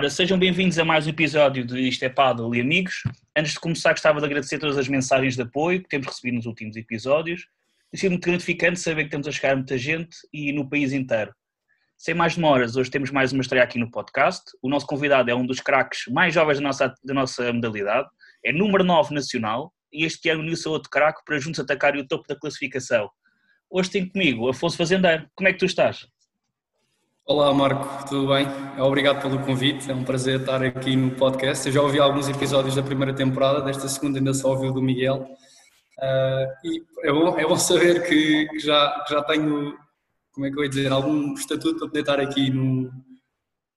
Ora, sejam bem-vindos a mais um episódio de Isto é Paddle e Amigos. Antes de começar, gostava de agradecer todas as mensagens de apoio que temos recebido nos últimos episódios. Tem sido muito gratificante saber que estamos a chegar a muita gente e no país inteiro. Sem mais demoras, hoje temos mais uma estreia aqui no podcast. O nosso convidado é um dos craques mais jovens da nossa, da nossa modalidade, é número 9 nacional e este ano uniu-se a outro craque para juntos atacar o topo da classificação. Hoje tem comigo Afonso Fazendeiro. Como é que tu estás? Olá Marco, tudo bem? Obrigado pelo convite, é um prazer estar aqui no podcast. Eu já ouvi alguns episódios da primeira temporada, desta segunda ainda só ouvi o do Miguel. Uh, e é bom, é bom saber que, já, já tenho, como é que eu ia dizer, algum estatuto para poder estar aqui, no,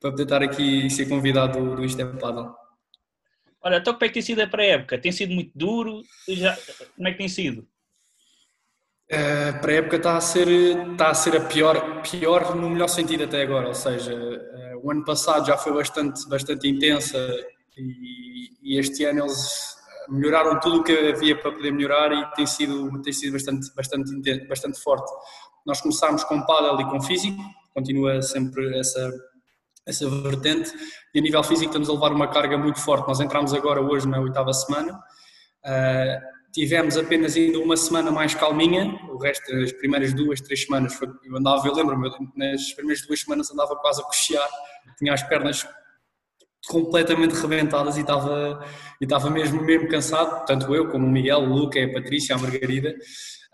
para poder estar aqui e ser convidado do, do Isto é Paddle. Olha, então como é que tem sido a pré-época? Tem sido muito duro? Já, como é que tem sido? A pré-época está a ser, está a, ser a pior, pior no melhor sentido até agora, ou seja, eh, o ano passado já foi bastante, bastante intensa e, e este ano eles melhoraram tudo o que havia para poder melhorar e tem sido, tem sido bastante, bastante, bastante forte. Nós começámos com paddle e com físico, continua sempre essa, essa vertente, e a nível físico estamos a levar uma carga muito forte. Nós entramos agora hoje na oitava semana, uh, tivemos apenas ainda uma semana mais calminha, o resto, as primeiras duas, três semanas, foi, eu andava, eu lembro-me, nas primeiras duas semanas andava quase a cochear, tinha as pernas completamente rebentadas e estava, e estava mesmo, mesmo cansado, tanto eu como o Miguel, o Luca, a Patrícia, a Margarida.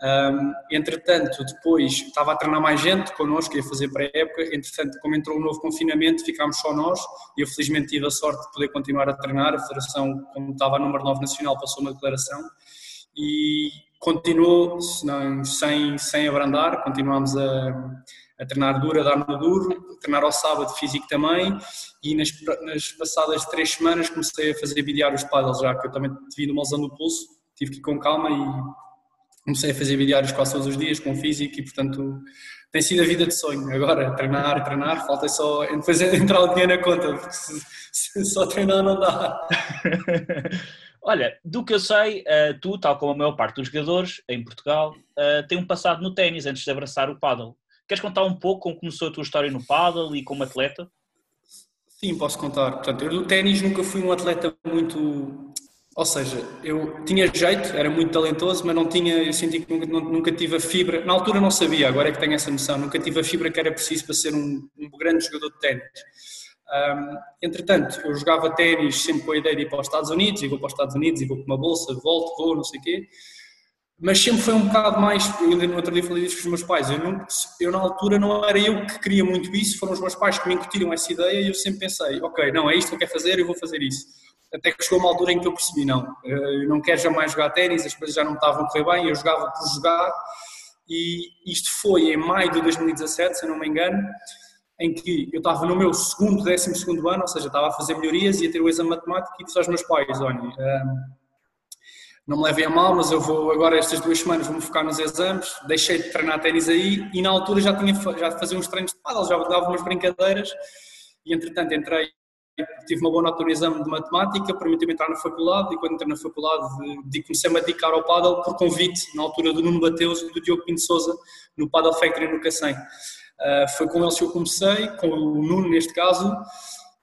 Um, entretanto, depois estava a treinar mais gente connosco, ia fazer pré-época. Entretanto, como entrou o um novo confinamento, ficámos só nós e eu felizmente tive a sorte de poder continuar a treinar. A Federação, como estava a número 9 nacional, passou uma declaração e continuou não, sem, sem abrandar, continuámos a, a treinar duro, a dar no duro, a treinar ao sábado físico também e nas, nas passadas três semanas comecei a fazer bidiários paddles já, que eu também tive uma lesão no pulso, tive que ir com calma e comecei a fazer bidiários quase todos os dias com físico e portanto tem sido a vida de sonho. Agora, treinar, treinar, falta só depois entrar o dinheiro na conta, porque se, se só treinar não dá. Olha, do que eu sei, uh, tu, tal como a maior parte dos jogadores em Portugal, uh, tem um passado no ténis antes de abraçar o paddle. Queres contar um pouco como começou a tua história no paddle e como atleta? Sim, posso contar. Portanto, eu no ténis nunca fui um atleta muito. Ou seja, eu tinha jeito, era muito talentoso, mas não tinha, eu senti que nunca, nunca tive a fibra. Na altura não sabia, agora é que tenho essa noção, nunca tive a fibra que era preciso para ser um, um grande jogador de ténis. Um, entretanto, eu jogava ténis sempre com a ideia de ir para os Estados Unidos, e vou para os Estados Unidos, e vou com uma bolsa, volto, vou, não sei o quê. Mas sempre foi um bocado mais. Eu ainda no outro dia falei isso com os meus pais. Eu, não, eu, na altura, não era eu que queria muito isso, foram os meus pais que me incutiram essa ideia, e eu sempre pensei: ok, não, é isto que eu quero fazer, eu vou fazer isso. Até que chegou uma altura em que eu percebi: não, eh, eu não quero jamais jogar ténis, as coisas já não estavam a correr bem, eu jogava por jogar. E isto foi em maio de 2017, se eu não me engano em que eu estava no meu segundo, décimo segundo ano, ou seja, estava a fazer melhorias, ia ter o exame matemático e disse aos meus pais, olha, um, não me levem a mal, mas eu vou agora estas duas semanas vou-me focar nos exames, deixei de treinar ténis aí e na altura já tinha já fazia uns treinos de paddle, já dava umas brincadeiras e entretanto entrei, tive uma boa nota no exame de matemática, permitiu-me entrar na faculdade e quando entrei na faculdade de, comecei-me a dedicar ao paddle por convite, na altura do Nuno Bateus e do Diogo Pinto Souza, no Paddle Factory no Cacém. Uh, foi com eles que eu comecei, com o Nuno neste caso,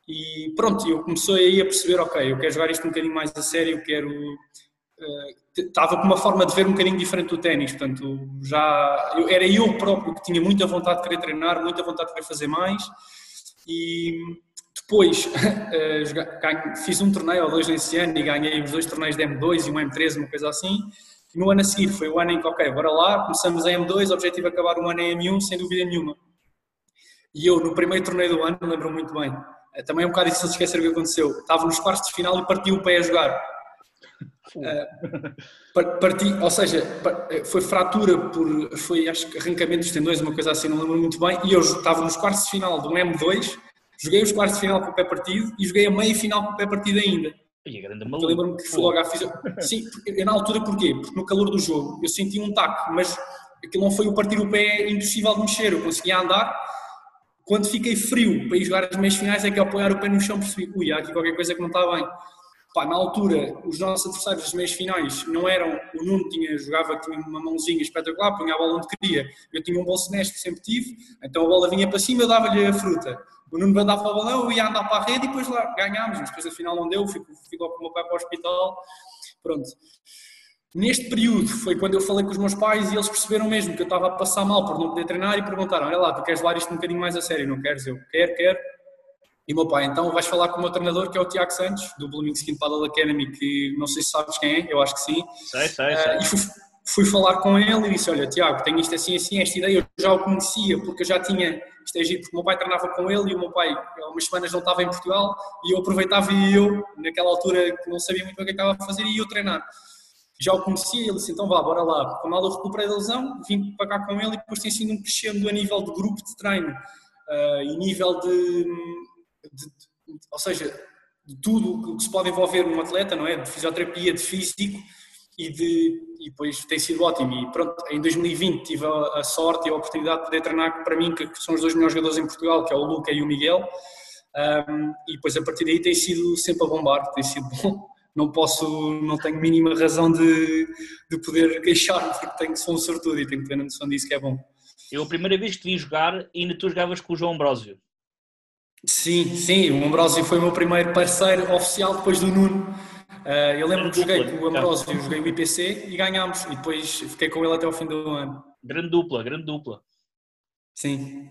e pronto, eu comecei aí a perceber, ok, eu quero jogar isto um bocadinho mais a sério, eu quero... Uh, estava com uma forma de ver um bocadinho diferente do ténis, portanto, já... Eu, era eu próprio que tinha muita vontade de querer treinar, muita vontade de querer fazer mais, e depois uh, fiz um torneio ou dois nesse ano e ganhei os dois torneios de M2 e um M3, uma coisa assim, e no ano a seguir foi o ano em que, ok, bora lá, começamos a M2, o objetivo é acabar o ano em M1, sem dúvida nenhuma. E eu, no primeiro torneio do ano, lembro muito bem, eh, também é um bocado difícil esquecer o que aconteceu. Estava nos quartos de final e parti o pé a jogar. Uh, parti, ou seja, eh, foi fratura por, foi acho que arrancamento dos tendões, uma coisa assim, não lembro muito bem. E eu estava nos quartos de final do M2, joguei os quartos de final com o pé partido e joguei a meia final com o pé partido ainda. E a grande Eu lembro-me que fui logo à fisio... Sim, eu, na altura porquê? Porque no calor do jogo eu senti um taco, mas aquilo não foi o partir o pé impossível de mexer, eu conseguia andar quando fiquei frio para ir jogar as meias finais é que ao apoiar o pé no chão percebi, ui, há aqui qualquer coisa que não está bem. pá, na altura, os nossos adversários das meias finais não eram. O Nuno tinha, jogava, tinha uma mãozinha espetacular, punha a bola onde queria. Eu tinha um bom semestre, sempre tive, então a bola vinha para cima, eu dava-lhe a fruta. O Nuno mandava para o balão, eu ia andar para a rede e depois lá ganhámos, mas depois afinal não deu, fico, ficou com o meu pai para o hospital. Pronto. Neste período foi quando eu falei com os meus pais e eles perceberam mesmo que eu estava a passar mal por não poder treinar e perguntaram: Olha lá, tu queres levar isto um bocadinho mais a sério? Não queres? Eu quero, quero. E o meu pai, então vais falar com o meu treinador, que é o Tiago Santos, do Blooming Skin Paddle Academy, que não sei se sabes quem é, eu acho que sim. Sei, sei, ah, sei. Uh, e fui, fui, falar com ele e disse: Olha, Tiago, tenho isto assim, assim, esta ideia, eu já o conhecia, porque eu já tinha. Isto é giro, porque o meu pai treinava com ele e o meu pai, há umas semanas, não estava em Portugal e eu aproveitava e eu, naquela altura que não sabia muito o que estava a fazer, e eu treinar. Já o conhecia, ele disse: Então vá, bora lá. Quando eu recuperei da lesão, vim para cá com ele e depois tem sido um crescendo a nível de grupo de treino uh, e nível de, de ou seja, de tudo o que se pode envolver num atleta, não é? De fisioterapia, de físico e, de, e depois tem sido ótimo. E pronto, em 2020 tive a, a sorte e a oportunidade de poder treinar para mim, que, que são os dois melhores jogadores em Portugal, que é o Luca e o Miguel. Um, e depois a partir daí tem sido sempre a bombar, tem sido bom. Não posso, não tenho mínima razão de, de poder queixar-me, porque tenho, sou um sortudo e tenho plena noção disso que é bom. Eu a primeira vez que te vi jogar, ainda tu jogavas com o João Ambrosio. Sim, sim, o Ambrosio foi o meu primeiro parceiro oficial depois do Nuno. Uh, eu lembro que joguei com o Ambrosio, joguei o IPC e ganhámos. E depois fiquei com ele até o fim do ano. Grande dupla, grande dupla. Sim.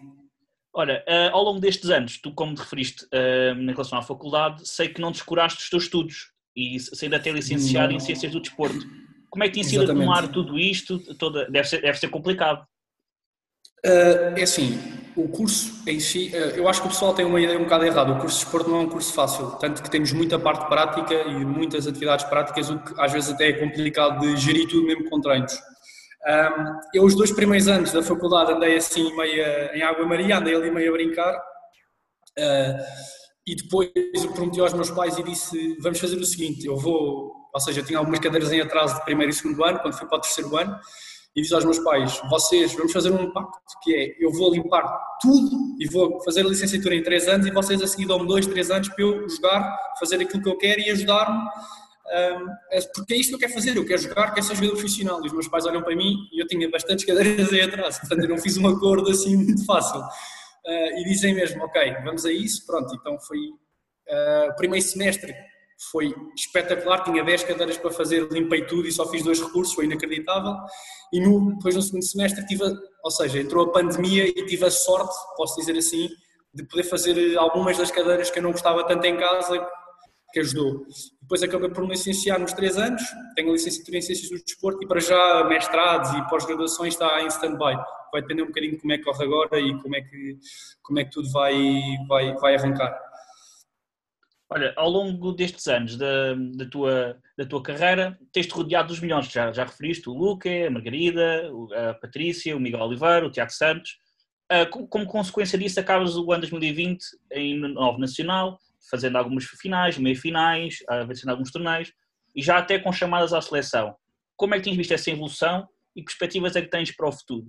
Olha, uh, ao longo destes anos, tu como te referiste uh, em relação à faculdade, sei que não descuraste os teus estudos e saindo até licenciado não. em Ciências do Desporto. Como é que sido Exatamente. a tomar tudo isto? Toda, deve, ser, deve ser complicado. Uh, é assim, o curso em si, uh, eu acho que o pessoal tem uma ideia um bocado errada. O curso de esporte não é um curso fácil, tanto que temos muita parte prática e muitas atividades práticas, o que às vezes até é complicado de gerir tudo mesmo com treinos. Eu, os dois primeiros anos da faculdade, andei assim meia em Água Maria, andei ali meio a brincar. Uh, e depois eu prometi aos meus pais e disse: Vamos fazer o seguinte, eu vou. Ou seja, eu tinha algumas cadeiras em atraso de primeiro e segundo ano, quando fui para o terceiro ano e disse aos meus pais: vocês, vamos fazer um pacto que é eu vou limpar tudo e vou fazer a licenciatura em 3 anos e vocês a seguir dão-me 2, 3 anos para eu jogar, fazer aquilo que eu quero e ajudar-me. Um, é porque é isto que eu quero fazer, eu quero jogar, quero ser jogador profissional. E os meus pais olham para mim e eu tinha bastantes cadeiras aí atrás, portanto eu não fiz um acordo assim muito fácil. Uh, e dizem mesmo: ok, vamos a isso, pronto. Então foi uh, o primeiro semestre foi espetacular, tinha 10 cadeiras para fazer, limpei tudo e só fiz dois recursos, foi inacreditável. E no, depois no segundo semestre tive, ou seja, entrou a pandemia e tive a sorte, posso dizer assim, de poder fazer algumas das cadeiras que eu não gostava tanto em casa, que ajudou. Depois acabei por me licenciar nos três anos, tenho a licenciatura em Ciências do Desporto e para já mestrados e pós-graduações está em stand-by. Vai depender um bocadinho de como é que corre agora e como é que, como é que tudo vai, vai, vai arrancar. Olha, ao longo destes anos da, da, tua, da tua carreira, tens-te rodeado dos milhões, já, já referiste o Luca, a Margarida, a Patrícia, o Miguel Oliveira, o Tiago Santos. Uh, como, como, consequência disso, acabas o ano 2020 em Novo Nacional, fazendo algumas finais, meio-finais, vencendo alguns torneios, e já até com chamadas à seleção. Como é que tens visto essa evolução e que perspectivas é que tens para o futuro?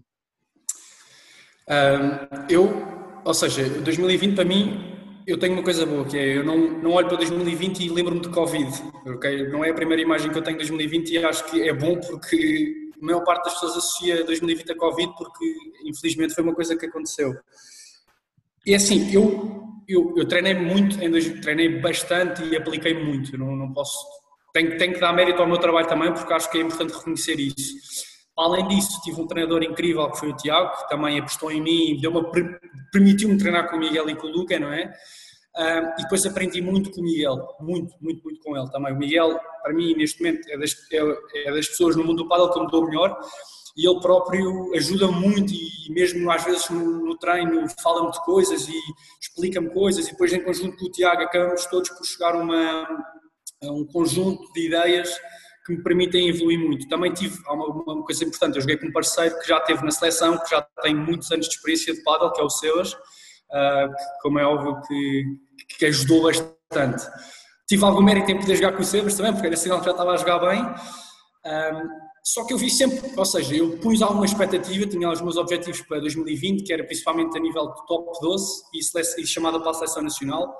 Um, eu, ou seja, 2020 para mim eu tenho uma coisa boa, que é, eu não, não olho para 2020 e lembro-me de Covid, ok? Não é a primeira imagem que eu tenho de 2020 e acho que é bom porque a maior parte das pessoas associa 2020 a Covid porque, infelizmente, foi uma coisa que aconteceu. E assim, eu, eu, eu treinei muito, treinei bastante e apliquei muito, não, não posso... Tenho, tenho que dar mérito ao meu trabalho também porque acho que é importante reconhecer isso. Além disso, tive um treinador incrível que foi o Tiago, que também apostou em mim, permitiu-me treinar com o Miguel e com o Luca, não é? E depois aprendi muito com o Miguel, muito, muito, muito com ele também. O Miguel, para mim, neste momento, é das, é, é das pessoas no mundo do paddle que me dou melhor e ele próprio ajuda muito e mesmo às vezes no, no treino fala-me de coisas e explica-me coisas e depois em conjunto com o Tiago acabamos todos por chegar a um conjunto de ideias que me permitem evoluir muito. Também tive uma, uma, coisa importante, eu joguei com um parceiro que já teve na seleção, que já tem muitos anos de experiência de paddle, que é o Sebas, uh, que, como é óbvio que, que ajudou bastante. Tive algum mérito em poder jogar com o Sebas também, porque era sinal que já estava a jogar bem. Um, só que eu vi sempre, ou seja, eu pus alguma expectativa, tinha os meus objetivos para 2020, que era principalmente a nível de top 12 e, e chamada para a seleção nacional.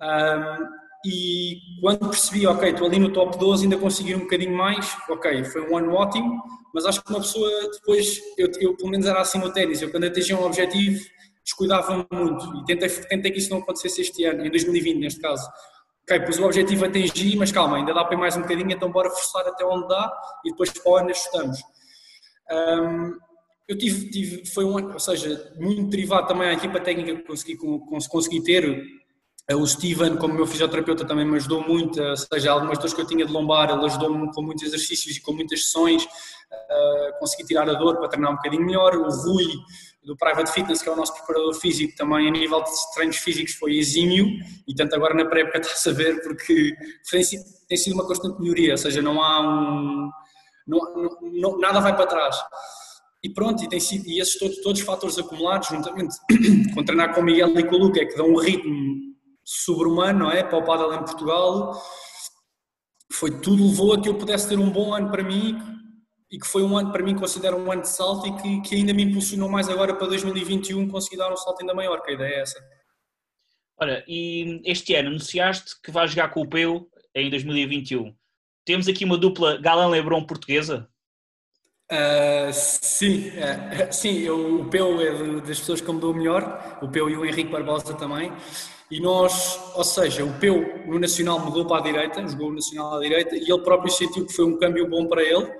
Um, e quando percebi, ok, estou ali no top 12, ainda consegui um bocadinho mais, ok, foi um ano ótimo, mas acho que uma pessoa depois, eu, eu pelo menos era assim no ténis, eu quando atingia um objetivo descuidava muito e tentei, tentei que isso não acontecesse este ano, em 2020 neste caso. Ok, pois o objetivo atingi, mas calma, ainda dá para ir mais um bocadinho, então bora forçar até onde dá e depois para o ano ajustamos. Um, eu tive, tive, foi um ano, ou seja, muito derivado também à equipa técnica que consegui, consegui ter, o Steven, como meu fisioterapeuta, também me ajudou muito, ou seja, algumas dores que eu tinha de lombar, ele ajudou-me com muitos exercícios e com muitas sessões, uh, consegui tirar a dor para treinar um bocadinho melhor. O Rui, do Private Fitness, que é o nosso preparador físico, também a nível de treinos físicos foi exímio, e tanto agora na pré-época está a saber, porque tem sido, tem sido uma constante melhoria, ou seja, não há um. Não, não, nada vai para trás. E pronto, e, tem sido, e esses todos, todos os fatores acumulados, juntamente com treinar com o Miguel e com o Luca, é que dão um ritmo sobre-humano, não é? Para o Padel em Portugal, foi tudo levou a que eu pudesse ter um bom ano para mim e que foi um ano, para mim, considero um ano de salto e que, que ainda me impulsionou mais agora para 2021 conseguir dar um salto ainda maior, que a ideia é essa. Olha, e este ano anunciaste que vais jogar com o Peu em 2021. Temos aqui uma dupla Galan-Lebron portuguesa? Uh, sim, uh, sim eu, o Peu é das pessoas que me dou melhor, o Peu e o Henrique Barbosa também. E nós, ou seja, o Peu no Nacional mudou para a direita, jogou o Nacional à direita, e ele próprio sentiu que foi um câmbio bom para ele.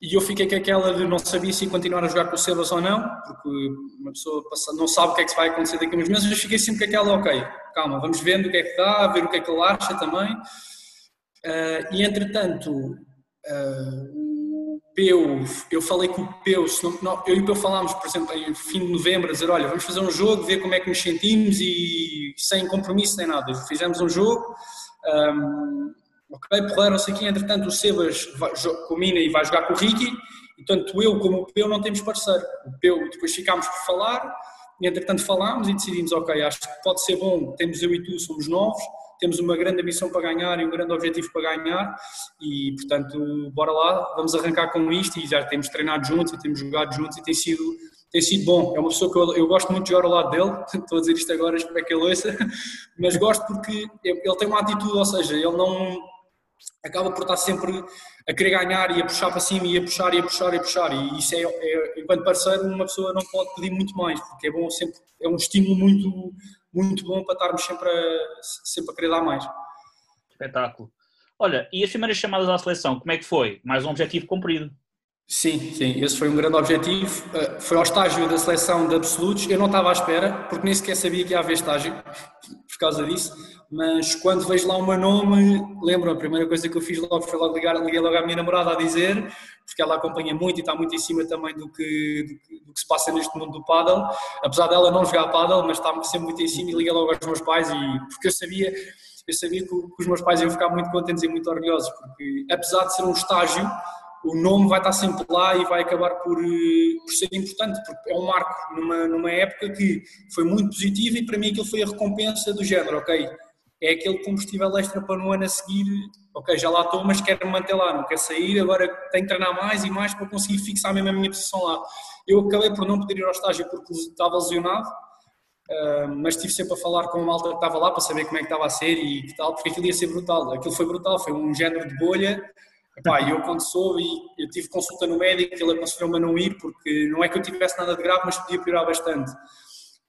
E eu fiquei com aquela de não sabia se continuar a jogar com o Sebas ou não, porque uma pessoa não sabe o que é que vai acontecer daqui a uns meses, mas fiquei sempre com aquela, ok, calma, vamos vendo o que é que dá, ver o que é que ele acha também. Uh, e entretanto, uh, Peu, eu falei com o Peu, não, eu e o Peu falámos, por exemplo, em fim de novembro, a dizer, olha, vamos fazer um jogo, ver como é que nos sentimos e sem compromisso nem nada. Fizemos um jogo, um, ok, porreram-se aqui, entretanto o Sebas vai, combina e vai jogar com o Ricky, e tanto eu como o Peu não temos parceiro. O Peu, depois ficámos por falar, e entretanto falámos e decidimos, ok, acho que pode ser bom, temos eu e tu, somos novos, temos uma grande ambição para ganhar e um grande objetivo para ganhar e, portanto, bora lá, vamos arrancar com isto e já temos treinado juntos e temos jogado juntos e tem sido, tem sido bom. É uma pessoa que eu, eu gosto muito de jogar ao lado dele, estou a dizer isto agora, espero que ele ouça, mas gosto porque ele tem uma atitude, ou seja, ele não acaba por estar sempre a querer ganhar e a puxar para cima e a puxar e a puxar e a puxar e isso é, é enquanto parceiro uma pessoa não pode pedir muito mais porque é bom sempre é um estímulo muito muito bom para estarmos sempre a, sempre a querer dar mais. Espetáculo. Olha, e as primeiras chamadas à seleção, como é que foi? Mais um objetivo cumprido. Sim, sim, esse foi um grande objetivo. Eh, foi ao estágio da seleção de absolutos. Eu não estava à espera, porque nem sequer sabia que ia haver estágio, por causa disso. Mas quando vejo lá o meu nome, lembro a primeira coisa que eu fiz logo foi logo ligar, liguei logo à minha namorada a dizer, porque ela acompanha muito e está muito em cima também do que, do que, do que se passa neste mundo do paddle. Apesar dela não jogar paddle, mas está sempre muito em cima e liguei logo aos meus pais e porque eu sabia eu sabia que, que os meus pais iam ficar muito contentes e muito orgulhosos, porque apesar de ser um estágio, o nome vai estar sempre lá e vai acabar por, eh, por ser importante, porque é um marco numa, numa época que foi muito positiva e para mim aquilo foi a recompensa do género, ok, é aquele combustível extra para no ano a seguir, ok, já lá estou, mas quero manter lá, não quero sair, agora tenho que treinar mais e mais para conseguir fixar mesmo a minha posição lá. Eu acabei por não poder ir ao estágio porque estava lesionado, Uh, mas estive sempre a falar com a malta que estava lá para saber como é que estava a ser e que tal, porque aquilo ia ser brutal. Aquilo foi brutal, foi um género de bolha Epá, eu quando soube, eu tive consulta no médico, ele aconselhou-me a não ir, porque não é que eu tivesse nada de grave, mas podia piorar bastante.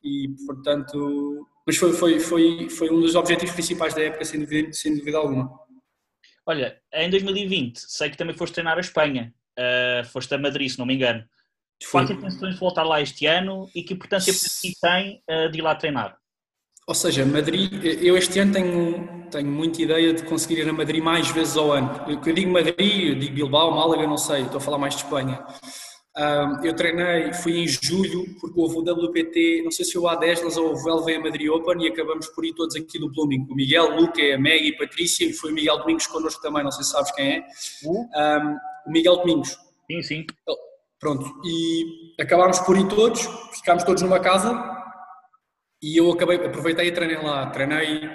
E, portanto, mas foi, foi, foi, foi um dos objetivos principais da época, sem dúvida, sem dúvida alguma. Olha, em 2020, sei que também foste treinar a Espanha, uh, foste a Madrid, se não me engano. Quais intenções de voltar lá este ano e que importância tem uh, de ir lá treinar? Ou seja, Madrid, eu este ano tenho, tenho muita ideia de conseguir ir a Madrid mais vezes ao ano. Eu, eu digo Madrid, eu digo Bilbao, Málaga, não sei, estou a falar mais de Espanha. Um, eu treinei, fui em julho, porque houve o WPT, não sei se foi o A10, ou o LV Madrid Open e acabamos por ir todos aqui do Blooming. O Miguel, o Luca, a Meg e a Patrícia, e foi o Miguel Domingos connosco também, não sei se sabes quem é. Um, o Miguel Domingos. Sim, sim. Pronto, e acabámos por ir todos, ficámos todos numa casa, e eu acabei, aproveitei e treinei lá. Treinei,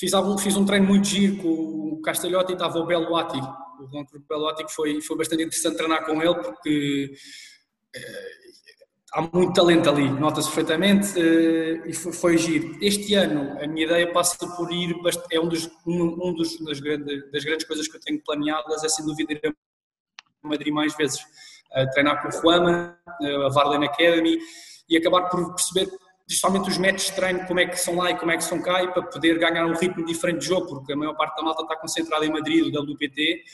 fiz, algum, fiz um treino muito giro com o Castelhotti e estava o Beloati. O Ronco Beloati que foi, foi bastante interessante treinar com ele porque eh, há muito talento ali, nota-se perfeitamente e foi, foi giro. Este ano a minha ideia passa por ir, é um, dos, um, um dos, das, grandes, das grandes coisas que eu tenho planeadas, é sem dúvida ir a Madrid mais vezes, treinar com o Juama, a Varlen Academy e acabar por perceber principalmente os métodos de treino, como é que são lá e como é que são cá, e para poder ganhar um ritmo diferente de jogo, porque a maior parte da malta está concentrada em Madrid, do WPT,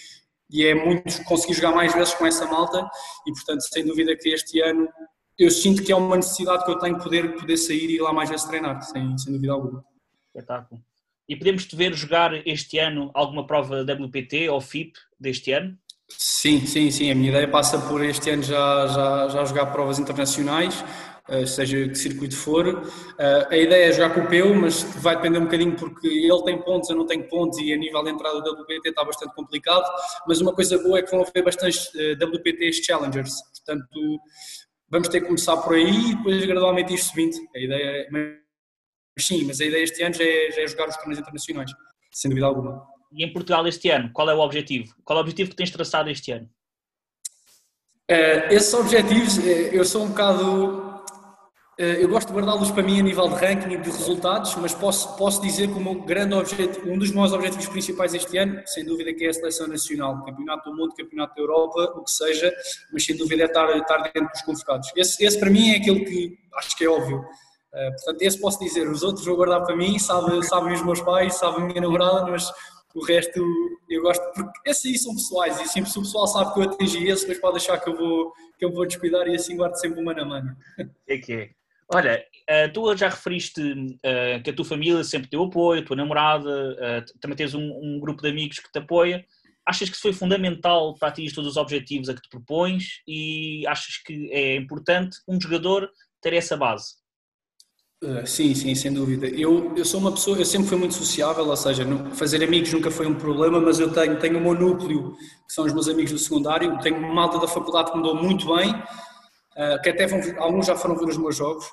e é muito conseguir jogar mais vezes com essa malta, e portanto, sem dúvida que este ano eu sinto que é uma necessidade que eu tenho de poder, poder sair e ir lá mais vezes treinar, sem, sem dúvida alguma. Espetáculo. E podemos te ver jogar este ano alguma prova WPT ou FIP deste ano? Sim, sim, sim. A minha ideia passa por este ano já, já, já jogar provas internacionais. Eh, seja que circuito for. Eh, a ideia é jogar com o Peu, mas vai depender um bocadinho porque ele tem pontos, eu não tenho pontos e a nível de entrada do WPT está bastante complicado. Mas uma coisa boa é que vão haver bastantes eh, WPTs Challengers, portanto vamos ter que começar por aí e depois gradualmente ir subindo. A ideia é. Mas sim, mas a ideia este ano já é, já é jogar os torneios internacionais, sem dúvida alguma. E em Portugal este ano, qual é o objetivo? Qual é o objetivo que tens traçado este ano? Uh, esses objetivos, eu sou um bocado eh, eu gosto de guardá-los para mim a nível de ranking e de resultados, mas posso, posso dizer que meu grande objetivo, um dos meus objetivos principais este ano, sem dúvida que é a seleção nacional, campeonato do mundo, campeonato da Europa, o que seja, mas sem dúvida é estar, estar dentro dos convocados. Esse, esse para mim é aquele que acho que é óbvio. Uh, portanto, esse posso dizer, os outros vou guardar para mim, sabe, sabem os meus pais, sabe a minha namorada, mas o resto eu gosto, porque esses aí são pessoais e sempre se o pessoal sabe que eu atingi esse, depois pode achar que eu vou, que eu vou descuidar e assim guardo sempre uma na mano. É que é. Olha, eh, tu já referiste eh, que a tua família sempre deu apoio, a tua namorada, eh, também tens um, um, grupo de amigos que te apoia. Achas que isso foi fundamental para atingir todos os objetivos a que te propões e achas que é importante um jogador ter essa base? sim, sim, sem dúvida. Eu, eu sou uma pessoa, eu sempre fui muito sociável, ou seja, fazer amigos nunca foi um problema, mas eu tenho, tenho o meu núcleo, que são os meus amigos do secundário, tenho uma malta da faculdade que me dou muito bem, que até vão, alguns já foram ver os meus jogos,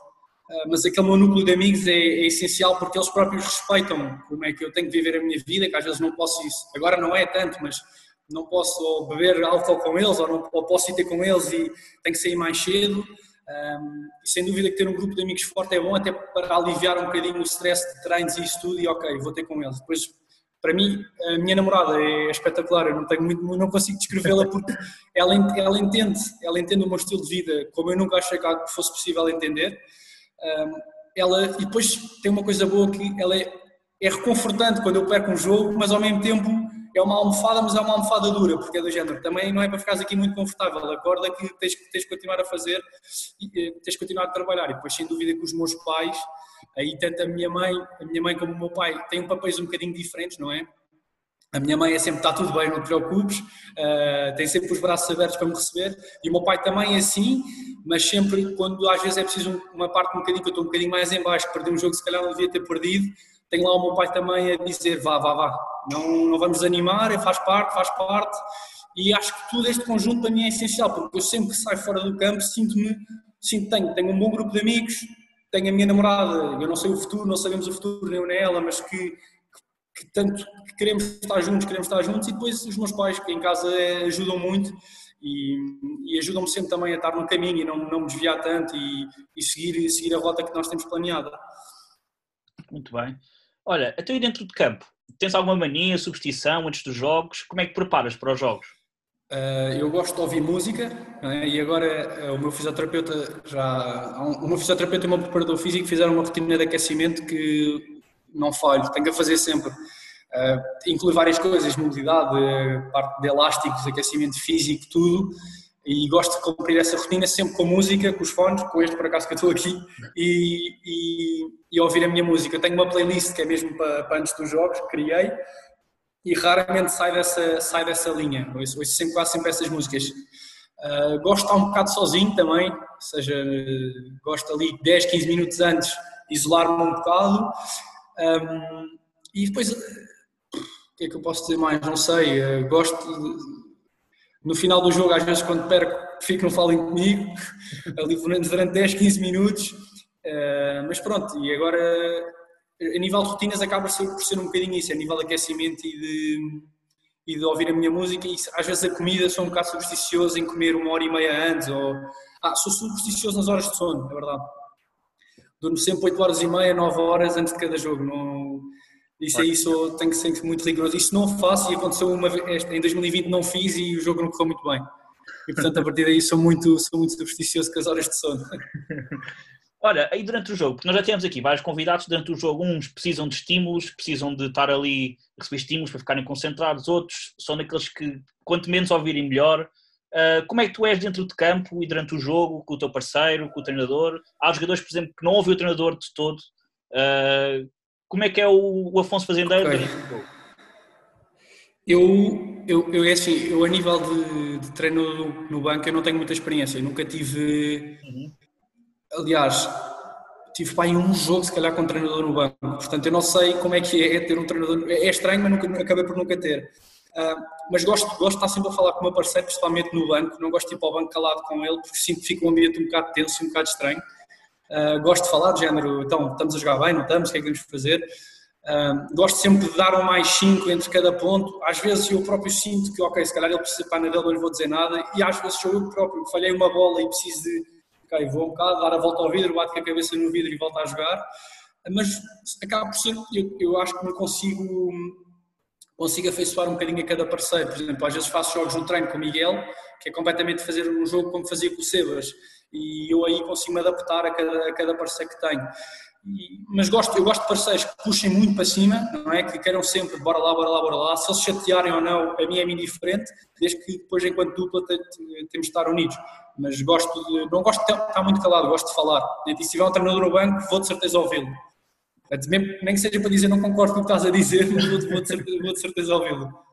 mas aquele meu núcleo de amigos é, é, essencial porque eles próprios respeitam como é que eu tenho que viver a minha vida, que às vezes não posso isso. Agora não é tanto, mas não posso beber álcool com eles ou, não, ou posso ir ter com eles e tenho que sair mais cedo. Um, sem dúvida que ter um grupo de amigos forte é bom até para aliviar um bocadinho o stress de treinos e isso tudo e ok, vou ter com eles. Depois, para mim, a minha namorada é espetacular, eu não, tenho muito, não consigo descrevê-la porque ela, ela entende, ela entende o meu estilo de vida como eu nunca achei que fosse possível entender ela, e depois tem uma coisa boa que ela é, é reconfortante quando eu perco um jogo, mas ao mesmo tempo é uma almofada, mas é uma almofada dura, porque é do género. Também não é para ficares aqui muito confortável, acorda que tens, tens que continuar a fazer, eh, tens que continuar a trabalhar. E depois, sem dúvida, que os meus pais, aí tanto a minha mãe, a minha mãe como o meu pai, têm papéis um bocadinho diferentes, não é? A minha mãe é sempre, está tudo bem, não te preocupes, uh, tem sempre os braços abertos para me receber, e o meu pai também é assim, mas sempre quando às vezes é preciso uma parte um bocadinho, que eu estou um bocadinho mais em baixo, perdi um jogo que se calhar não devia ter perdido, tenho lá o meu pai também a dizer, vá, vá, vá, não, não vamos desanimar, é, faz parte, faz parte, e acho que tudo este conjunto para mim é essencial, porque eu sempre que saio fora do campo sinto-me, sinto, tenho, tenho um bom grupo de amigos, tenho a minha namorada, eu não sei o futuro, não sabemos o futuro, nem eu nem ela, mas que que tanto que queremos estar juntos, queremos estar juntos, e depois os meus pais, que em casa ajudam muito e, e ajudam-me sempre também a estar no caminho e não, não me desviar tanto e, e seguir, seguir a rota que nós temos planeada. Muito bem. Olha, até aí dentro de campo, tens alguma mania, superstição antes dos jogos? Como é que preparas para os jogos? Uh, eu gosto de ouvir música é? e agora uh, o meu fisioterapeuta já o meu fisioterapeuta e o meu preparador físico fizeram uma rotina de aquecimento que não falho, tenho que fazer sempre. Uh, inclui várias coisas, mobilidade, parte de elásticos, aquecimento físico, tudo. E gosto de cumprir essa rotina sempre com música, com os fones, com este por acaso que eu estou aqui, e, e, e ouvir a minha música. tenho uma playlist que é mesmo para, para antes dos jogos, que criei, e raramente sai dessa, sai dessa linha. Ouço, ouço sempre, quase sempre essas músicas. Uh, gosto de estar um bocado sozinho também, ou seja, gosto ali 10, 15 minutos antes isolar-me um bocado um, e depois, que é que eu posso dizer mais? Não sei, uh, gosto de, no final do jogo, às vezes quando perco, fico não falem comigo, ali durante 10, 15 minutos, uh, mas pronto, e agora a nível de rotinas acaba por ser um bocadinho isso, a nível de aquecimento e de, e de ouvir a minha música e às vezes a comida sou um bocado supersticioso em comer uma hora e meia antes ou... Ah, sou supersticioso nas horas de sono, é verdade. Durmo sempre 8 horas e meia, 9 horas antes de cada jogo. Não... Isso aí sou, tenho que ser muito rigoroso. Isso não faço e aconteceu uma vez, em 2020 não fiz e o jogo não correu muito bem. E portanto a partir daí sou muito, sou muito supersticioso com as horas de sono. Olha, aí durante o jogo, porque nós já temos aqui vários convidados durante o jogo, uns precisam de estímulos, precisam de estar ali, receber estímulos para ficarem concentrados, outros são daqueles que quanto menos ouvirem melhor. Uh, como é que tu és dentro de campo e durante o jogo, com o teu parceiro, com o treinador? Há jogadores, por exemplo, que não ouvem o treinador de todo. Uh, como é que é o, o Afonso Fazendeiro okay. Eu, eu, eu, é assim, eu a nível de, de treino no, no, banco eu não tenho muita experiência, nunca tive... Uhum Aliás, tive para aí um jogo, se calhar, com um treinador no banco. Portanto, eu não sei como é que é ter um treinador. É estranho, mas nunca, acabei por nunca ter. Uh, mas gosto, gosto de estar sempre a falar com o meu parceiro, principalmente no banco. Não gosto de ir para o banco calado com ele, porque sinto que fica um ambiente um bocado tenso, um bocado estranho. Uh, gosto de falar de género, então, estamos a jogar bem, não estamos, o que é que temos de fazer? Uh, gosto sempre de dar um mais 5 entre cada ponto. Às vezes eu próprio sinto que, ok, se calhar ele precisa para dele, não lhe vou dizer nada. E às vezes sou eu próprio que falhei uma bola e preciso de ok, vou um bocado, dar a volta ao vidro, bato com a cabeça no vidro e volto a jogar, mas acaba por ser, eu, eu acho que não consigo, consigo afeiçoar um bocadinho a cada parceiro, por exemplo, às vezes faço jogos no treino com o Miguel, que é completamente fazer um jogo como fazia com o Sebas, e eu aí consigo me adaptar a cada, a cada parceiro que tenho mas gosto, eu gosto de parceiros que puxem muito para cima, não é? Que queiram sempre bora lá, bora lá, bora lá. Se eles chatearem ou não, a mim é indiferente, desde que depois, enquanto dupla, temos de estar unidos. Mas gosto de, não gosto de estar muito calado, gosto de falar. E se tiver um treinador no banco, vou de certeza ouvi-lo. Nem que seja para dizer não concordo com o que estás a dizer, mas vou, de, certeza, vou de certeza ouvi-lo.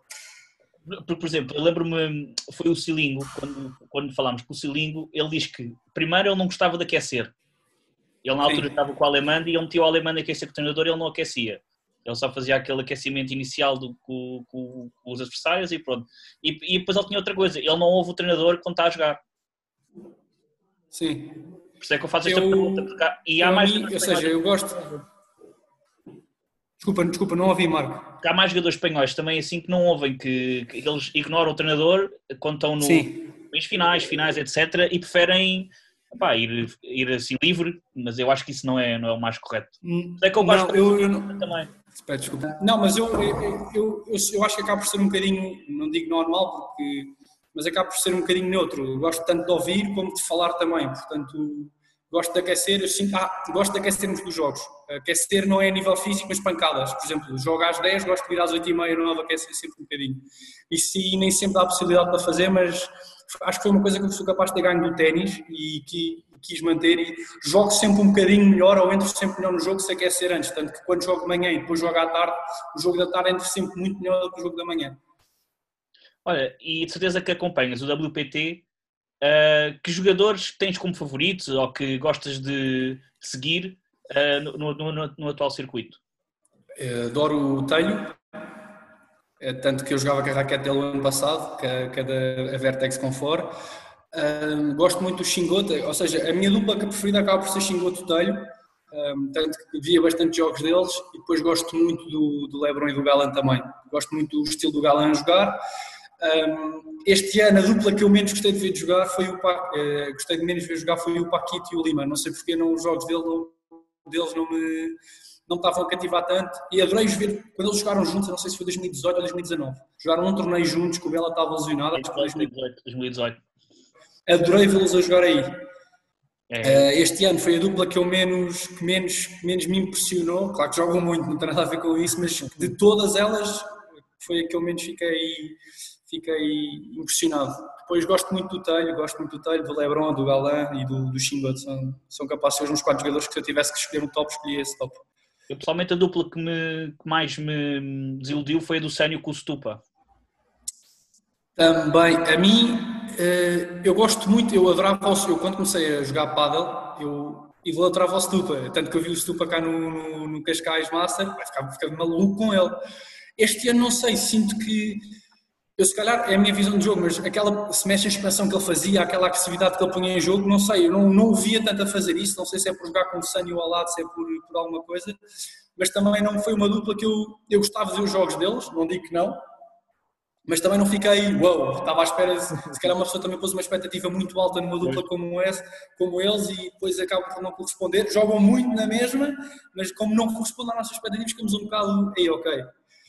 Por, por exemplo, eu lembro-me, foi o Silingo, quando, quando falámos com o Silingo, ele diz que primeiro ele não gostava de aquecer ele na altura Sim. estava com o alemão e ele metia o alemão a aquecer com o treinador e ele não aquecia. Ele só fazia aquele aquecimento inicial do, com, com, com os adversários e pronto. E, e, depois ele tinha outra coisa, ele não ouve o treinador quando está a jogar. Sim. Por isso é que eu faço esta eu, pergunta. Há, e há mais. Mim, ou seja, eu gosto. Desculpa, desculpa, não ouvi, Marco. Há mais jogadores espanhóis também assim que não ouvem, que, que eles ignoram o treinador quando estão no, Sim. nos finais, finais, etc. e preferem Epá, ir, ir assim livre, mas eu acho que isso não é, não é o mais correto. Hum, é que eu gosto não, eu, eu não, também. Desculpa. Não, mas eu, eu, eu, eu, acho que acaba por ser um bocadinho, não digo normal, porque, mas acaba por ser um bocadinho neutro. Eu gosto tanto de ouvir como de falar também, portanto, gosto de aquecer, sinto, ah, gosto de aquecermos dos jogos. Aquecer não é a nível físico, mas pancadas. Por exemplo, jogo às 10, gosto de vir às 8 e meia, 9, aquecer sempre um bocadinho. Isso sim, nem sempre há possibilidade para fazer, mas acho que foi uma coisa que eu sou capaz de ganho do ténis e que quis manter e jogo sempre um bocadinho melhor ou entro sempre melhor no jogo se aquecer antes, tanto que quando jogo de manhã e depois jogo à tarde, o jogo da tarde entra sempre muito melhor do que o jogo da manhã. Olha, e de certeza que acompanhas o WPT, uh, que jogadores tens como favoritos ou que gostas de seguir uh, no, no, no, no, atual circuito? Adoro o Telho, é tanto que eu jogava com a raquete dele ano passado, que é, que é da Vertex Confort. Um, gosto muito do Xingota, ou seja, a minha dupla preferida acaba por ser Xingoto Telho, um, tanto que via bastante jogos deles e depois gosto muito do, do Lebron e do Galan também. Gosto muito do estilo do Galan a jogar. Um, este ano a dupla que eu menos gostei de ver jogar foi o pa, eh, gostei de menos ver jogar foi o Paquito e o Lima. Não sei porque não, os jogos dele não, deles não me não estavam a cativar tanto e adorei ver quando eles jogaram juntos, não sei se foi 2018 ou 2019. Jogaram um torneio juntos, que o Bela estava lesionado. 2018. 2018. Adorei vê-los a jogar aí. É. Uh, este ano foi a dupla que eu menos, que menos, menos me impressionou. Claro que jogam muito, não tem nada a ver com isso, mas de todas elas foi a que eu menos fiquei, fiquei impressionado. Depois gosto muito do Telho, gosto muito do Telho, do Lebron, do Galan e do, do Xingot. São, são capazes de ser uns quatro jogadores que se eu tivesse que escolher um top, escolhi esse top. Eu, pessoalmente, a dupla que, me, que mais me desiludiu foi a do Sênio com o Stupa. Também, a mim, eh, eu gosto muito, eu adorava, eu quando comecei a jogar paddle, eu idolatrava o Stupa, tanto que eu vi o Stupa cá no, no, no Cascais Master, ficava, ficava maluco com ele. Este ano não sei, sinto que eu se calhar é a minha visão de jogo, mas aquela semestre de expansão que ele fazia, aquela agressividade que ele punha em jogo, não sei, eu não, não o via tanto a fazer isso, não sei se é por jogar com o Sânio ao lado, se é por, por alguma coisa, mas também não foi uma dupla que eu, eu gostava de ver os jogos deles, não digo que não, mas também não fiquei, uau, wow, estava à espera, se calhar uma pessoa também pôs uma expectativa muito alta numa dupla como, esse, como eles e depois acabam por não corresponder. Jogam muito na mesma, mas como não corresponde às nossas expectativas, ficamos um bocado, ei, ok.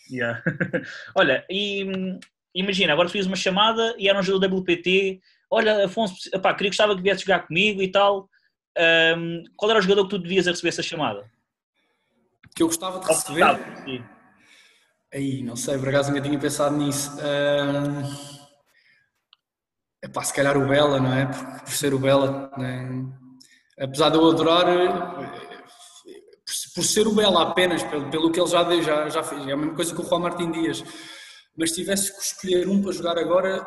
Yeah. Olha, e imagina, agora fiz uma chamada e era um jogador WPT, olha, Afonso, epá, queria gostava que viesse jogar comigo e tal. Um, qual era o jogador que tu devias receber essa chamada? Que eu gostava de receber? Sim. Aí, não sei, por acaso nunca tinha pensado nisso. Um... Epá, se calhar o Bela, não é? Por, por ser o Bela. Né? Apesar de eu adorar, por, por, ser o Bela apenas, pelo, pelo que ele já, já, já fez. É a mesma coisa que o Juan Martin Dias. Mas se tivesse que escolher um para jogar agora,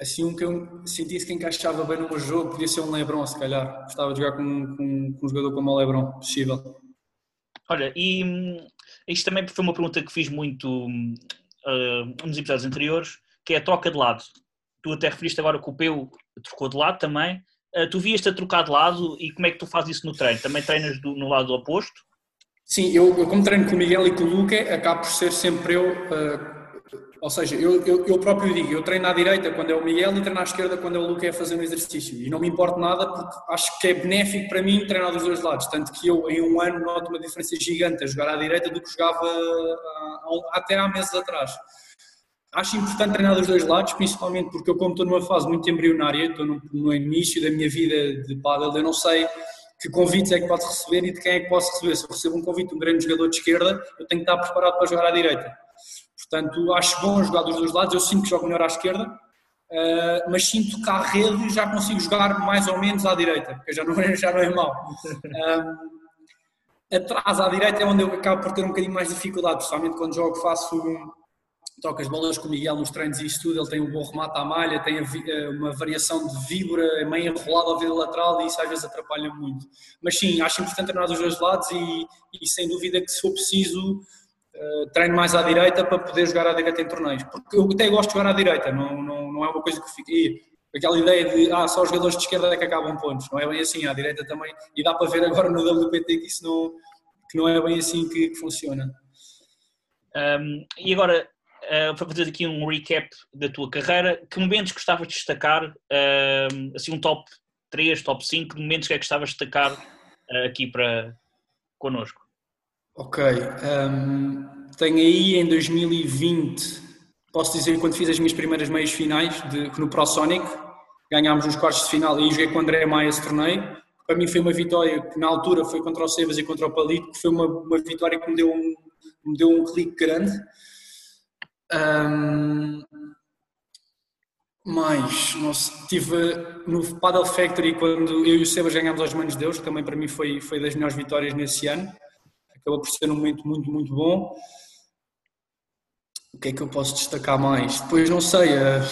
assim um que eu sentisse que encaixava bem no meu jogo, podia ser um Lebron, se calhar. Gostava de jogar com, com, com um jogador como o Lebron, possível. Olha, e hum, isto também foi uma pergunta que fiz muito uh, nos episódios anteriores, que é a troca de lado. Tu até referiste agora que o Peu trocou de lado também. Uh, tu vias-te a trocar de lado e como é que tu fazes isso no treino? Também treinas do, no lado oposto? Sim, eu, eu, como treino com o Miguel e com o Luca, acabo por ser sempre eu uh, ou seja, eu, eu, eu, próprio digo, eu treino à direita quando é o Miguel e treino à esquerda quando é o Luca a fazer um exercício. E não me importa nada porque acho que é benéfico para mim treinar dos dois lados. Tanto que eu, em um ano, noto uma diferença gigante a jogar à direita do que jogava até há meses atrás. Acho importante treinar dos dois lados, principalmente porque eu, como estou numa fase muito embrionária, estou no, no início da minha vida de paddle, eu não sei que convites é que posso receber e de quem é que posso receber. Se eu recebo um convite de um grande jogador de esquerda, eu tenho que estar preparado para jogar à direita Portanto, acho bom jogar dos dois lados. Eu sinto que jogo melhor à esquerda, uh, mas sinto que à rede já consigo jogar mais ou menos à direita, porque já não é, já não é mau. Um, atrás à direita é onde eu acabo por ter um bocadinho mais dificuldade, principalmente quando jogo, faço troco as bolas com o Miguel nos treinos e isso tudo, ele tem um bom remate à malha, tem eh, uma variação de vibra, é meio enrolado ao vida lateral e isso às vezes atrapalha muito. Mas sim, acho importante treinar dos dois lados e, e sem dúvida que se for preciso eh, treino mais à direita para poder jogar à direita em torneios. Porque eu até gosto de jogar à direita, não, não, não é uma coisa que fique. Aquela ideia de ah, só os jogadores de esquerda é que acabam pontos, não é bem assim, à direita também. E dá para ver agora no WPT que isso não, que não é bem assim que, que funciona. Um, e agora, uh, para fazer aqui um recap da tua carreira, que momentos gostavas de destacar, uh, assim um top 3, top 5, momentos que é que gostavas de destacar uh, aqui para connosco? Ok. Um, tenho aí em 2020, posso dizer quando fiz as minhas primeiras meias finais de, no ProSonic, ganhámos os quartos de final e joguei com o André Maia esse torneio. Para mim foi uma vitória que na altura foi contra o Sebas e contra o Palito, que foi uma, uma vitória que me deu um, me deu um clique grande. Um, mais, nossa, estive no Paddle Factory quando eu e o Sebas ganhámos aos Manos de Deus, que também para mim foi, foi das melhores vitórias nesse ano acabou por ser um momento muito, muito bom. O que é que eu posso destacar mais? Depois, não sei, a,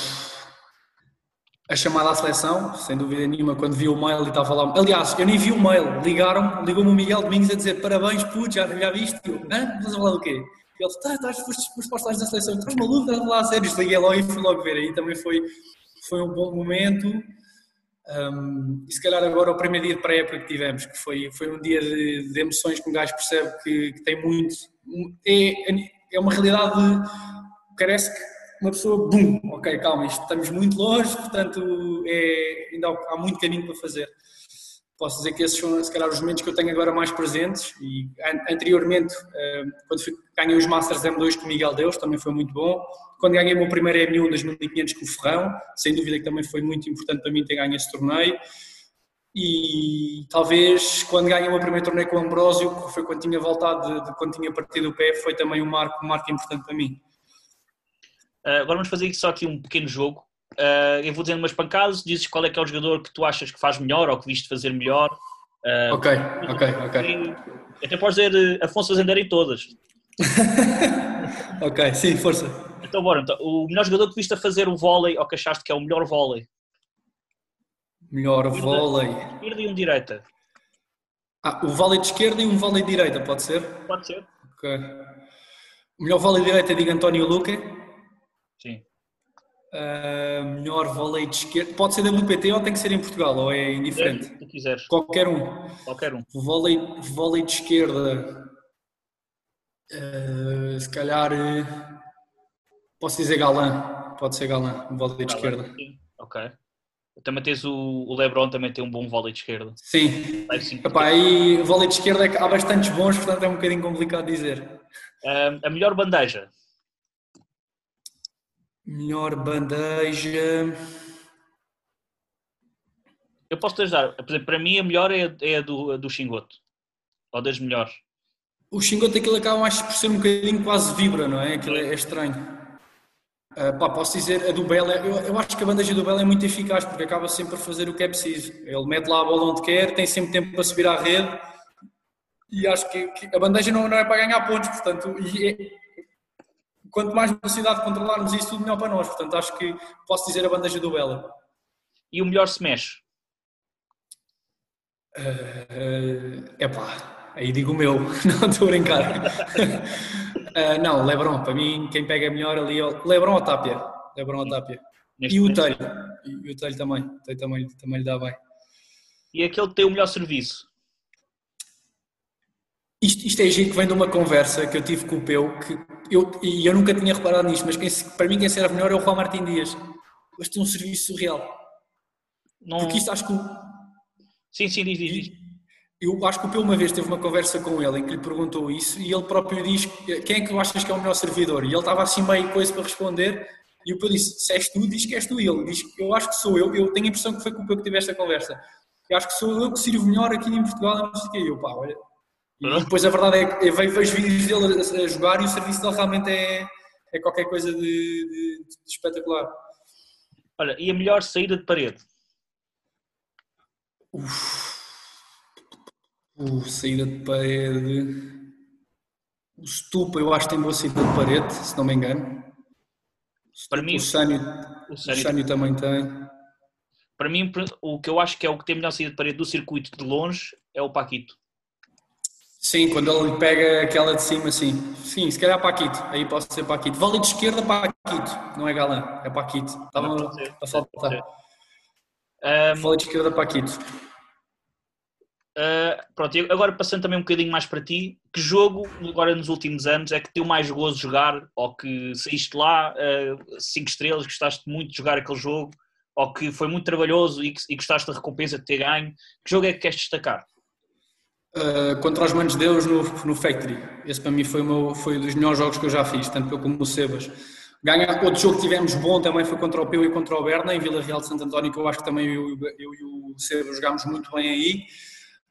a chamada à seleção, sem dúvida nenhuma, quando vi o mail e estava lá. Aliás, eu nem vi o mail, ligaram, ligou-me o Miguel Domingos a dizer parabéns, putz, já, já viste? Hã? Estás a falar do quê? Ele, tá, estás, foste postos da seleção, estás maluco, estás lá a sério, desliguei logo e fui logo ver. Aí também foi, foi um bom momento. Um, e se calhar agora o primeiro dia de pré-época que tivemos, que foi, foi um dia de, de emoções que um gajo percebe que, que tem muito. É, é uma realidade, parece que uma pessoa, bum, ok, calma, estamos muito longe, portanto é, ainda há muito caminho para fazer. Posso dizer que esses são, se calhar, os momentos que eu tenho agora mais presentes. E anteriormente, quando fui, ganhei os Masters M2 com o Miguel Deus, também foi muito bom quando ganhei o meu primeiro M1 2500 com o Ferrão, sem dúvida que também foi muito importante para mim ter ganho esse torneio. E talvez quando ganhei o meu primeiro torneio com o Ambrósio, que foi quando tinha voltado, de, de, quando tinha partido o pé, foi também um marco, um marco importante para mim. Uh, agora vamos fazer só aqui um pequeno jogo. Uh, eu vou dizendo umas pancadas, dizes qual é que é o jogador que tu achas que faz melhor ou que viste fazer melhor. Uh, ok, ok, ok. Até podes dizer Afonso Fazendeiro em todas. ok, sim, força. Então, bora, então, o melhor jogador que viste a fazer o vôlei ou que achaste que é o melhor vôlei? Melhor vôlei. Esquerda e um direita. Ah, o vôlei de esquerda e um vôlei de direita, pode ser? Pode ser. Ok. O melhor vôlei de direita, digo António Luque. Sim. Uh, melhor vôlei de esquerda. Pode ser WPT ou tem que ser em Portugal, ou é indiferente? Se quiseres. Qualquer um. Qualquer um. Vôlei, vôlei de esquerda. Uh, se calhar. Posso dizer Galã, pode ser Galã, vôlei de esquerda. Sim. Ok. Também tens o, o Lebron, também tem um bom vôlei de esquerda. Sim. Epá, aí vôlei de esquerda é há bastantes bons, portanto é um bocadinho complicado dizer. Um, a melhor bandeja? Melhor bandeja... Eu posso te ajudar. Por exemplo, para mim a melhor é, é a do, a do Xingoto. Ou das melhores. O Xingoto aquilo acaba mais por ser um bocadinho quase vibra, não é? Aquilo é, é estranho. Uh, pá, posso dizer, a do Bela, eu, eu, acho que a bandeja do Bela é muito eficaz porque acaba sempre a fazer o que é preciso. Ele mete lá a bola onde quer, tem sempre tempo para subir à rede e acho que, que a bandeja não, não, é para ganhar pontos, portanto, é, quanto mais velocidade controlarmos isso, tudo melhor para nós. Portanto, acho que posso dizer a bandeja do Bela. E o melhor smash? Uh, epá, aí digo o meu, não estou a brincar. uh, não, Lebron, para mim, quem pega melhor ali é o Lebron ou Tapia. Lebron ou Tapia. e o Telho, e o Telho também, o Telho também, também lhe dá bem. E aquele que tem o melhor serviço? Isto, isto é giro que vem de uma conversa que eu tive com o Peu, que eu, e eu nunca tinha reparado nisto, mas para mim quem serve melhor é o Juan Martín Dias. Mas tem um serviço surreal. Não... Porque isto acho que Sim, sim, diz, diz. Eu acho que o Pelo uma vez teve uma conversa com ele em que lhe perguntou isso e ele próprio diz quem é que tu achas que é o melhor servidor? E ele estava assim meio coisa para responder e o Pelo disse, se és tu, diz que és tu. E ele diz, eu acho que sou eu, eu tenho a impressão que foi com o Pelo que tive esta conversa. Eu acho que sou eu que sirvo melhor aqui em Portugal, não sei o que eu, pá, olha. E depois a verdade é que eu vejo, vídeos dele a, jogar e o serviço dele realmente é, é qualquer coisa de, de, de espetacular. Olha, e a melhor saída de parede? Uf. O saída de parede. O Stupa, eu acho que tem boa saída de parede, se não me engano. Para mim, o Sânio, o Sânio também tem. Para mim, o que eu acho que é o que tem melhor saída de parede do circuito de longe é o Paquito. Sim, quando ele pega aquela de cima, sim. Sim, se calhar Paquito. Aí posso ser Paquito. Vale de esquerda, Paquito. Não é Galã, é Paquito. Estava a faltar. Um, vale de esquerda, Paquito. Uh, pronto, agora passando também um bocadinho mais para ti, que jogo agora nos últimos anos é que deu mais gozo jogar, ou que saíste lá 5 uh, estrelas, gostaste muito de jogar aquele jogo, ou que foi muito trabalhoso e, que, e gostaste da recompensa de ter ganho, que jogo é que queres destacar? Uh, contra os Manos de no, no Factory, esse para mim foi, meu, foi um dos melhores jogos que eu já fiz, tanto eu como o Sebas. Ganhar outro jogo que tivemos bom também foi contra o Peu e contra o Berna, em Vila Real de Santo António, que eu acho que também eu, eu e o Sebas jogámos muito bem aí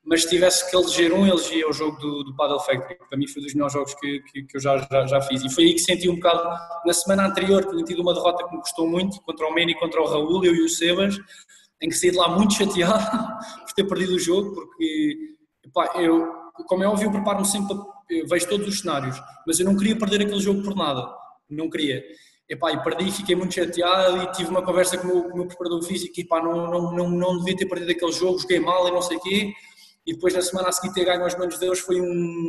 mas se tivesse que eleger um, elegia o jogo do, do Paddle Factory, para mim foi dos melhores jogos que, que, que eu já, já, já, fiz. E foi aí que senti um bocado, na semana anterior, tinha tido uma derrota que me custou muito, contra o Manny, contra o Raul, eu e o Sebas, em que saí de lá muito chateado por ter perdido o jogo, porque, epá, eu, como é óbvio, preparo-me sempre, vejo todos os cenários, mas eu não queria perder aquele jogo por nada, não queria. Epá, e perdi, fiquei muito chateado e tive uma conversa com o meu, com o meu preparador físico e epá, não, não, não, não devia ter perdido aquele jogo, joguei mal e não sei o quê e depois na semana a seguir ter ganho aos manos de Deus foi um,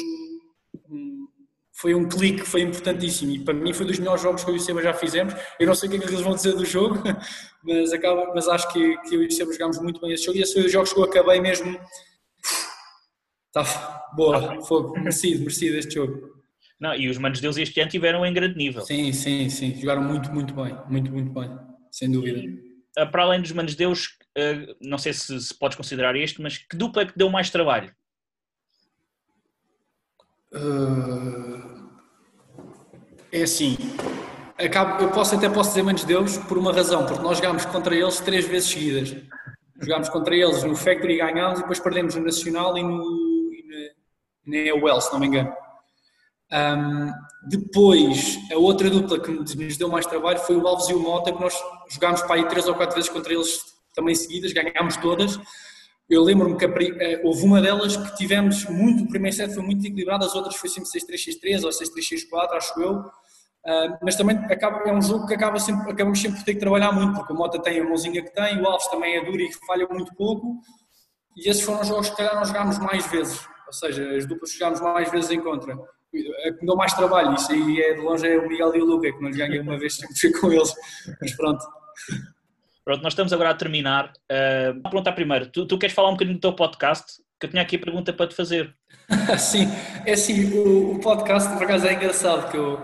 um foi um clique, foi importantíssimo e para mim foi dos melhores jogos que eu e o Seba já fizemos. Eu não sei o que é que eles vão dizer do jogo, mas, acaba, mas acho que, que eu e o Seba jogámos muito bem esse jogo e esse foi os jogos que eu acabei mesmo. Tá, boa, foi merecido, merecido este jogo. Não, e os Manos de Deus este ano tiveram em grande nível. Sim, sim, sim, jogaram muito, muito bem, muito, muito bem, sem dúvida. E eh, para além dos Manos de Deus, eh, não sei se, se podes considerar este, mas que dupla é que deu mais trabalho? Uh, é assim, acabo, eu posso até posso dizer Manos de Deus por uma razão, porque nós jogámos contra eles três vezes seguidas. Jogámos contra eles no Factory e ganhámos, e depois perdemos no Nacional e no na, na UEL, se não me engano. Um, depois, a outra dupla que nos deu mais trabalho foi o Alves e o Mota, que nós jogámos para aí três ou quatro vezes contra eles também seguidas, ganhámos todas. Eu lembro-me que eh, houve uma delas que tivemos muito, o primeiro set foi muito equilibrado, as outras foi sempre 6-3-6-3 ou 6-3-6-4, acho eu. Uh, mas também acaba, é um jogo que acaba sempre, acabamos sempre por ter que trabalhar muito, porque o Mota tem a mãozinha que tem, o Alves também é duro e falha muito pouco. E esses foram os jogos que nós jogámos mais vezes, ou seja, as duplas que jogámos mais vezes em contra é que me deu mais trabalho. Isso aí é de longe é o Miguel e o Luca, que não lhes ganhei uma vez, sempre fui com eles. Mas pronto. Pronto, nós estamos agora a terminar. Uh, vou perguntar primeiro, tu, tu, queres falar um bocadinho do teu podcast? Que eu tinha aqui a pergunta para te fazer. Sim, é assim, o, o, podcast por acaso é engraçado, que eu,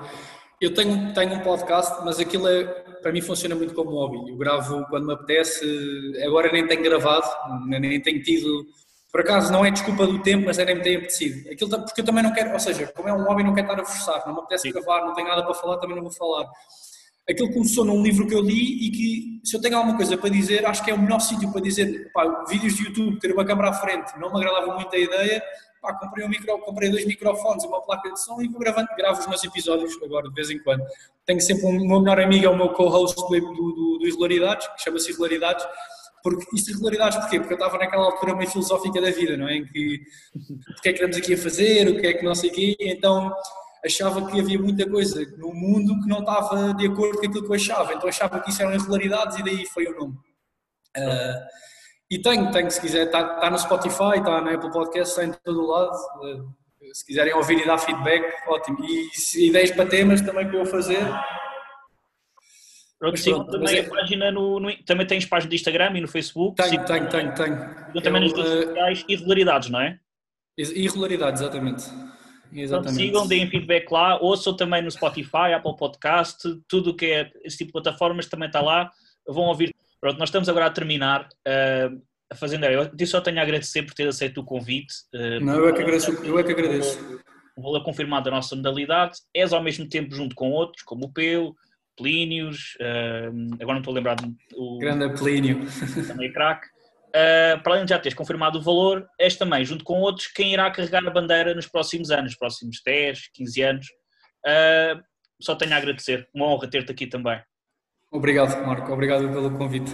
Eu tenho, tenho um podcast, mas aquilo é, para mim funciona muito como hobby. Eu gravo quando me apetece, agora nem tenho gravado, nem tenho tido. Por acaso não é desculpa do tempo, mas é nem me tem apetecido. Aquilo, porque eu também não quero, ou seja, como é um hobby, não quero estar a forçar, não me apetece Sim. gravar, não tenho nada para falar, também não vou falar. Aquilo começou num livro que eu li e que, se eu tenho alguma coisa para dizer, acho que é o melhor sítio para dizer. Pá, vídeos de YouTube, ter uma câmera à frente, não me agradava muito a ideia, pá, comprei, um micro, comprei dois microfones, uma placa de som e vou gravando, gravo os meus episódios agora de vez em quando. Tenho sempre um, o meu melhor amigo, é o meu co-host do, do, do, do Irregularidades, que chama-se Irregularidades, porque isto irregularidades porquê? Porque eu estava naquela altura meio filosófica da vida, não é? Em que o que é que estamos aqui a fazer, o que é que não sei o quê, então achava que havia muita coisa no mundo que não estava de acordo com aquilo que eu achava, então achava que isso eram irregularidades e daí foi o nome. Uh, e tenho, tenho, se quiser, está, está no Spotify, está na Apple Podcast, está em todo o lado. Eh, se quiserem ouvir e dar feedback, ótimo. E ideias para temas também para eu fazer. Pronto, sigam também é... a página no, no, Também tens página de Instagram e no Facebook? Tenho, tenho, tenho, tenho. Sigam também nas redes uh... sociais, irregularidades, não é? Irregularidades, exatamente. Exatamente. Então, sigam, deem feedback lá, ouçam também no Spotify, Apple Podcast, tudo o que é esse tipo de plataformas também está lá. Vão ouvir Pronto, nós estamos agora a terminar. Uh, a fazendeira, eu só tenho a agradecer por ter aceito o convite. Uh, Não, eu é que agradeço. Eu é que agradeço. Vou-lhe confirmar da nossa modalidade. És ao mesmo tempo junto com outros, como o Peu, Plínios, uh, agora não estou a lembrar o Grande Plínio. Também é craque. Uh, para além de já teres confirmado o valor, és também, junto com outros, quem irá carregar a bandeira nos próximos anos, nos próximos 10, 15 anos. Uh, só tenho a agradecer. Uma honra ter-te aqui também. Obrigado, Marco. Obrigado pelo convite.